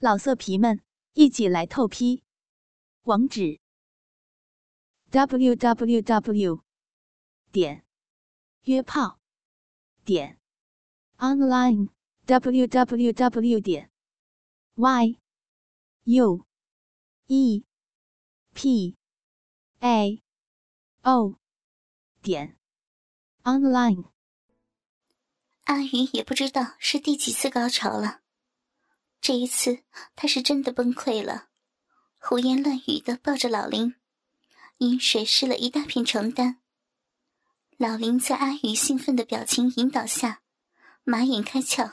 老色皮们，一起来透批！网址：w w w 点约炮点 online w w w 点 y u e p a o 点 online。阿云也不知道是第几次高潮了。这一次，他是真的崩溃了，胡言乱语的抱着老林，饮水湿了一大片床单。老林在阿宇兴奋的表情引导下，马眼开窍，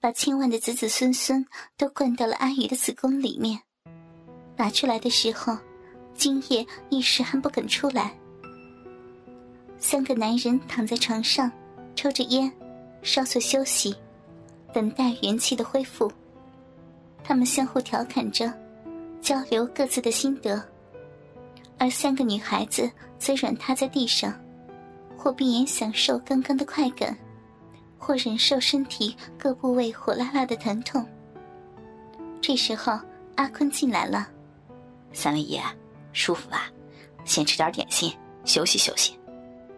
把千万的子子孙孙都灌到了阿宇的子宫里面。拔出来的时候，精液一时还不肯出来。三个男人躺在床上，抽着烟，稍作休息，等待元气的恢复。他们相互调侃着，交流各自的心得，而三个女孩子则软塌在地上，或闭眼享受刚刚的快感，或忍受身体各部位火辣辣的疼痛。这时候，阿坤进来了：“三位爷，舒服吧？先吃点点心，休息休息。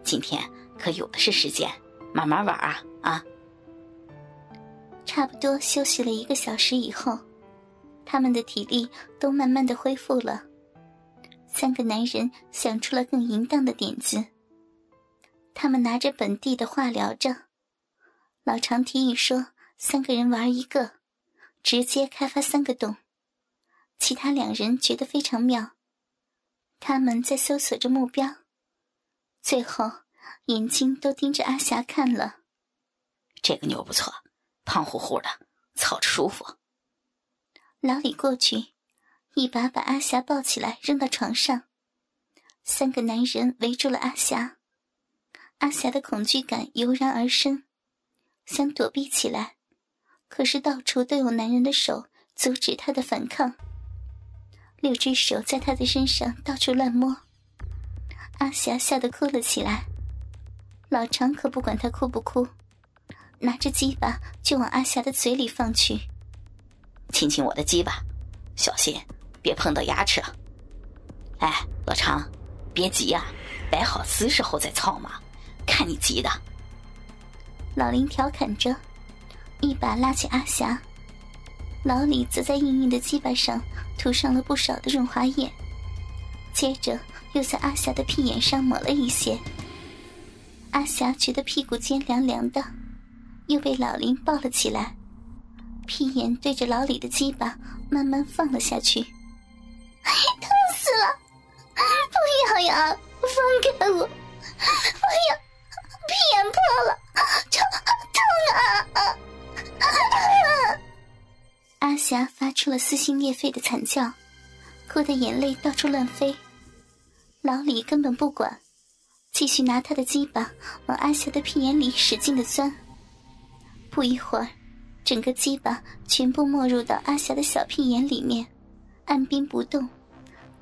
今天可有的是时间，慢慢玩啊啊！”差不多休息了一个小时以后。他们的体力都慢慢的恢复了，三个男人想出了更淫荡的点子。他们拿着本地的话聊着，老常提议说三个人玩一个，直接开发三个洞。其他两人觉得非常妙，他们在搜索着目标，最后眼睛都盯着阿霞看了。这个妞不错，胖乎乎的，操着舒服。老李过去，一把把阿霞抱起来扔到床上。三个男人围住了阿霞，阿霞的恐惧感油然而生，想躲避起来，可是到处都有男人的手阻止她的反抗。六只手在她的身上到处乱摸，阿霞吓得哭了起来。老常可不管她哭不哭，拿着鸡巴就往阿霞的嘴里放去。亲亲我的鸡巴，小心别碰到牙齿。哎，老常，别急呀，摆好姿势后再操嘛。看你急的。老林调侃着，一把拉起阿霞，老李则在硬硬的鸡巴上涂上了不少的润滑液，接着又在阿霞的屁眼上抹了一些。阿霞觉得屁股尖凉凉的，又被老林抱了起来。屁眼对着老李的鸡巴慢慢放了下去，疼死了！不要呀，放开我！不要，屁眼破了，疼疼啊！阿霞发出了撕心裂肺的惨叫，哭的眼泪到处乱飞。老李根本不管，继续拿他的鸡巴往阿霞的屁眼里使劲的钻。不一会儿。整个鸡巴全部没入到阿霞的小屁眼里面，按兵不动，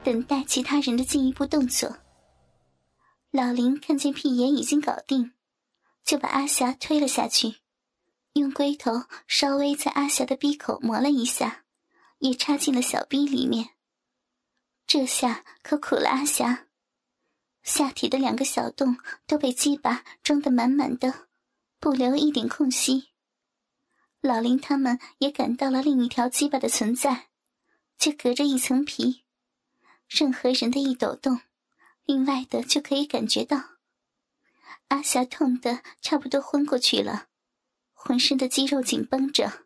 等待其他人的进一步动作。老林看见屁眼已经搞定，就把阿霞推了下去，用龟头稍微在阿霞的鼻口磨了一下，也插进了小逼里面。这下可苦了阿霞，下体的两个小洞都被鸡巴装得满满的，不留一点空隙。老林他们也感到了另一条鸡巴的存在，就隔着一层皮，任何人的一抖动，另外的就可以感觉到。阿霞痛得差不多昏过去了，浑身的肌肉紧绷着。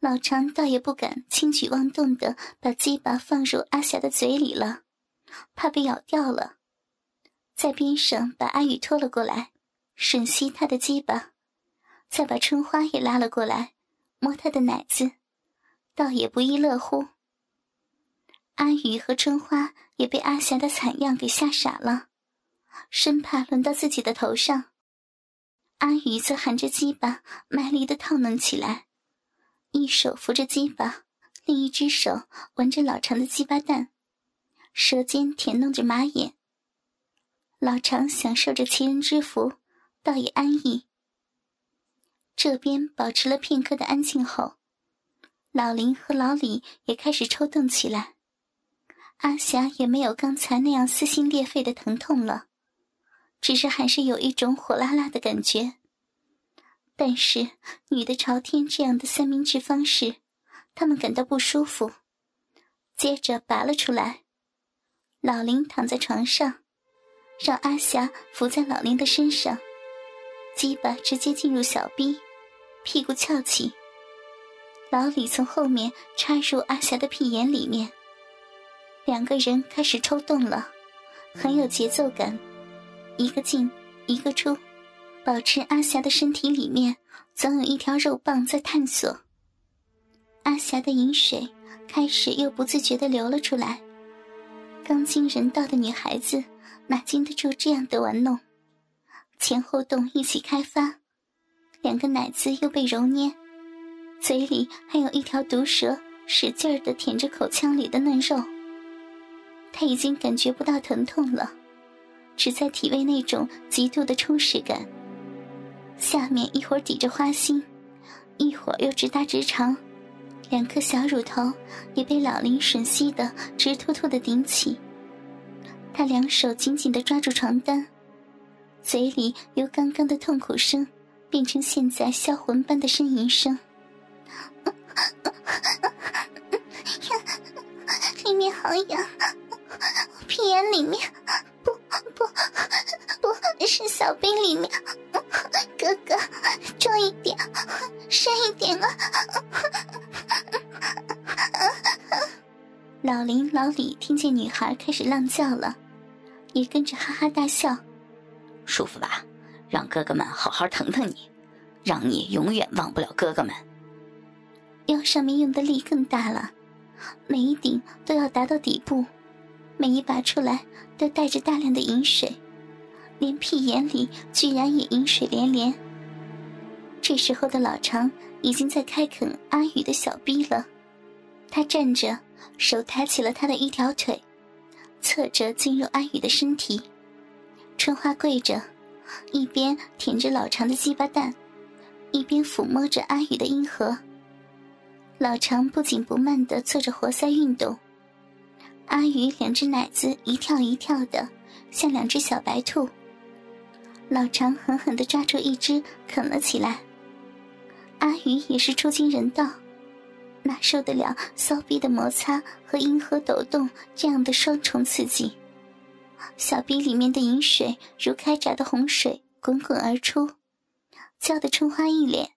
老常倒也不敢轻举妄动的把鸡巴放入阿霞的嘴里了，怕被咬掉了，在边上把阿宇拖了过来，吮吸他的鸡巴。再把春花也拉了过来，摸她的奶子，倒也不亦乐乎。阿宇和春花也被阿霞的惨样给吓傻了，生怕轮到自己的头上。阿宇则含着鸡巴，卖力的套弄起来，一手扶着鸡巴，另一只手玩着老长的鸡巴蛋，舌尖舔弄着马眼。老长享受着其人之福，倒也安逸。这边保持了片刻的安静后，老林和老李也开始抽动起来。阿霞也没有刚才那样撕心裂肺的疼痛了，只是还是有一种火辣辣的感觉。但是女的朝天这样的三明治方式，他们感到不舒服。接着拔了出来，老林躺在床上，让阿霞伏在老林的身上，鸡巴直接进入小臂，屁股翘起。老李从后面插入阿霞的屁眼里面，两个人开始抽动了，很有节奏感，一个进一个出，保持阿霞的身体里面总有一条肉棒在探索。阿霞的饮水。开始又不自觉的流了出来。刚经人道的女孩子哪经得住这样的玩弄？前后洞一起开发，两个奶子又被揉捏，嘴里还有一条毒蛇使劲儿的舔着口腔里的嫩肉。他已经感觉不到疼痛了，只在体味那种极度的充实感。下面一会儿抵着花心，一会儿又直达直肠。两颗小乳头也被老林吮吸的直突突的顶起，他两手紧紧的抓住床单，嘴里由刚刚的痛苦声变成现在销魂般的呻吟声。里面好痒，屁眼里面，不不不是小兵里面，哥哥，重一点，深一点啊！老林、老李听见女孩开始浪叫了，也跟着哈哈大笑。舒服吧？让哥哥们好好疼疼你，让你永远忘不了哥哥们。腰上面用的力更大了，每一顶都要达到底部，每一拔出来都带着大量的饮水，连屁眼里居然也饮水连连。这时候的老常已经在开垦阿宇的小逼了，他站着。手抬起了他的一条腿，侧着进入阿宇的身体。春花跪着，一边舔着老长的鸡巴蛋，一边抚摸着阿宇的阴核。老长不紧不慢地做着活塞运动，阿宇两只奶子一跳一跳的，像两只小白兔。老长狠狠地抓住一只啃了起来。阿宇也是出惊人道。哪受得了骚逼的摩擦和阴核抖动这样的双重刺激？小臂里面的饮水如开闸的洪水滚滚而出，浇得春花一脸。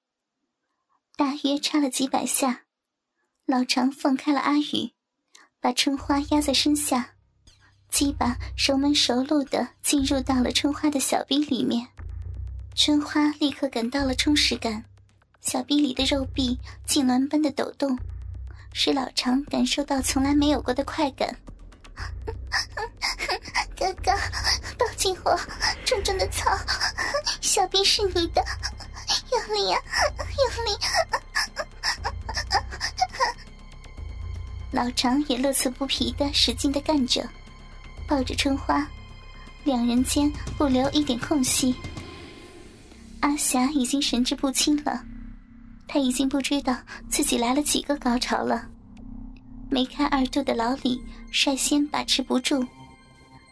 大约插了几百下，老常放开了阿宇，把春花压在身下，鸡巴熟门熟路的进入到了春花的小臂里面。春花立刻感到了充实感。小臂里的肉壁痉挛般的抖动，使老常感受到从来没有过的快感。哥哥，抱紧我，重重的操！小兵是你的，用力啊，用力！老常也乐此不疲的使劲的干着，抱着春花，两人间不留一点空隙。阿霞已经神志不清了。他已经不知道自己来了几个高潮了。梅开二度的老李率先把持不住，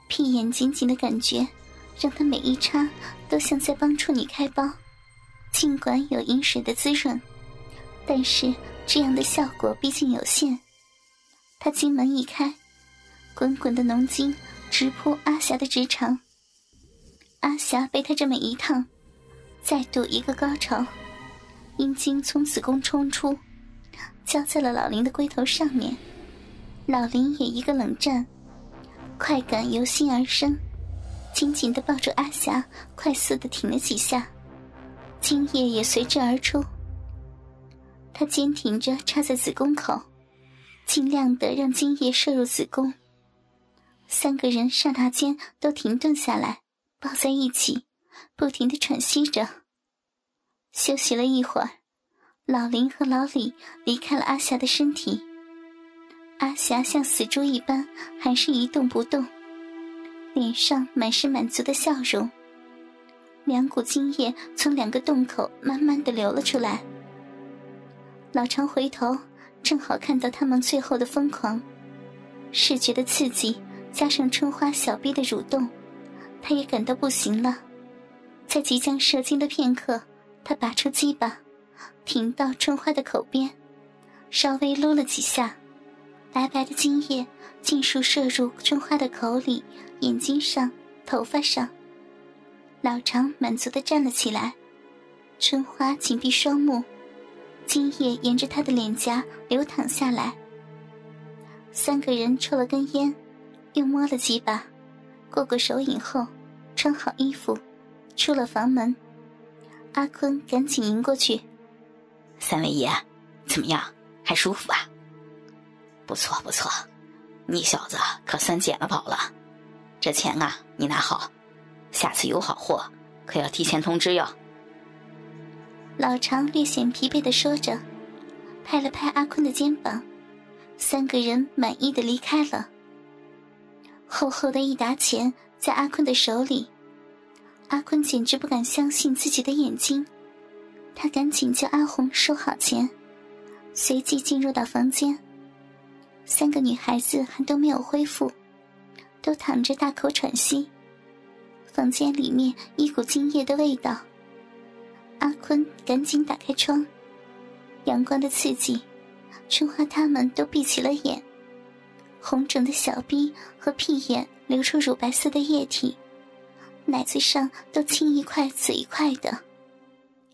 屁眼紧紧的感觉，让他每一插都像在帮处女开包。尽管有饮水的滋润，但是这样的效果毕竟有限。他金门一开，滚滚的浓精直扑阿霞的直肠。阿霞被他这么一烫，再度一个高潮。阴茎从子宫冲出，浇在了老林的龟头上面。老林也一个冷战，快感由心而生，紧紧的抱住阿霞，快速的挺了几下，精液也随之而出。他坚挺着插在子宫口，尽量的让精液射入子宫。三个人刹那间都停顿下来，抱在一起，不停的喘息着。休息了一会儿，老林和老李离开了阿霞的身体。阿霞像死猪一般，还是一动不动，脸上满是满足的笑容。两股精液从两个洞口慢慢的流了出来。老常回头正好看到他们最后的疯狂，视觉的刺激加上春花小臂的蠕动，他也感到不行了。在即将射精的片刻，他拔出鸡巴，停到春花的口边，稍微撸了几下，白白的精液尽数射入春花的口里、眼睛上、头发上。老常满足的站了起来，春花紧闭双目。精液沿着他的脸颊流淌下来。三个人抽了根烟，又摸了几把，过过手瘾后，穿好衣服，出了房门。阿坤赶紧迎过去：“三位爷，怎么样？还舒服吧？不错不错，你小子可算捡了宝了。这钱啊，你拿好，下次有好货可要提前通知哟。”老常略显疲惫的说着，拍了拍阿坤的肩膀，三个人满意的离开了。厚厚的一沓钱在阿坤的手里，阿坤简直不敢相信自己的眼睛。他赶紧叫阿红收好钱，随即进入到房间。三个女孩子还都没有恢复，都躺着大口喘息。房间里面一股精液的味道。阿坤赶紧打开窗，阳光的刺激，春花他们都闭起了眼，红肿的小臂和屁眼流出乳白色的液体，奶子上都青一块紫一块的。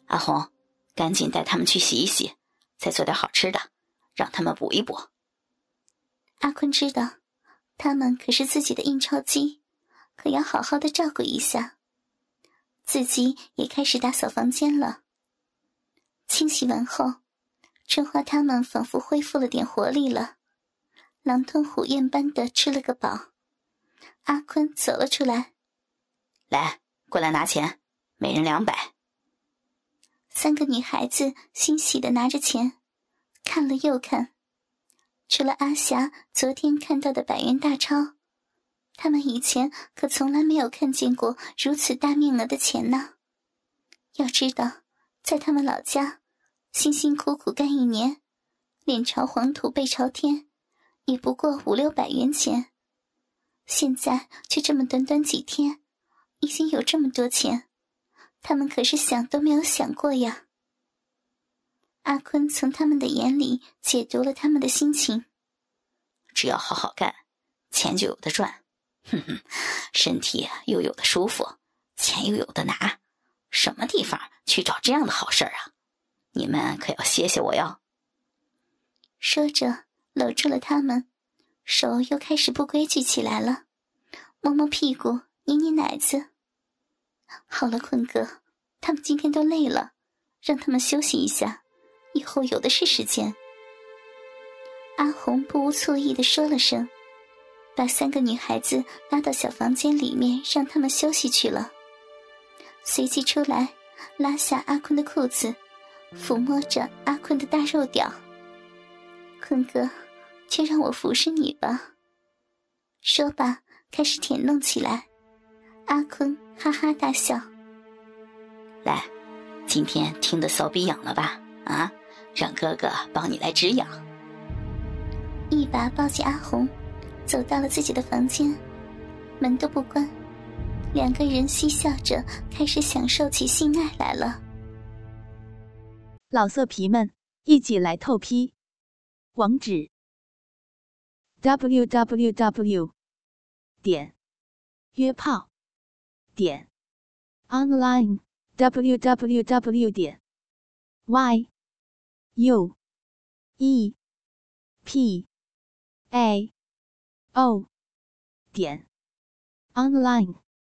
阿红，赶紧带他们去洗一洗，再做点好吃的，让他们补一补。阿坤知道，他们可是自己的印钞机，可要好好的照顾一下。自己也开始打扫房间了。清洗完后，春花他们仿佛恢复了点活力了，狼吞虎咽般的吃了个饱。阿坤走了出来，来，过来拿钱，每人两百。三个女孩子欣喜的拿着钱，看了又看，除了阿霞昨天看到的百元大钞。他们以前可从来没有看见过如此大面额的钱呢。要知道，在他们老家，辛辛苦苦干一年，脸朝黄土背朝天，也不过五六百元钱。现在却这么短短几天，已经有这么多钱，他们可是想都没有想过呀。阿坤从他们的眼里解读了他们的心情：只要好好干，钱就有的赚。哼哼，身体又有的舒服，钱又有的拿，什么地方去找这样的好事儿啊？你们可要谢谢我哟。说着，搂住了他们，手又开始不规矩起来了，摸摸屁股，捏捏奶子。好了，坤哥，他们今天都累了，让他们休息一下，以后有的是时间。阿红不无醋意的说了声。把三个女孩子拉到小房间里面，让他们休息去了。随即出来，拉下阿坤的裤子，抚摸着阿坤的大肉屌。坤哥，就让我服侍你吧。说罢，开始舔弄起来。阿坤哈哈大笑。来，今天听得骚逼痒了吧？啊，让哥哥帮你来止痒。一把抱起阿红。走到了自己的房间，门都不关，两个人嬉笑着开始享受起性爱来了。老色皮们，一起来透批！网址：w w w 点约炮点 online w w w 点 y u e p a。哦，点，online。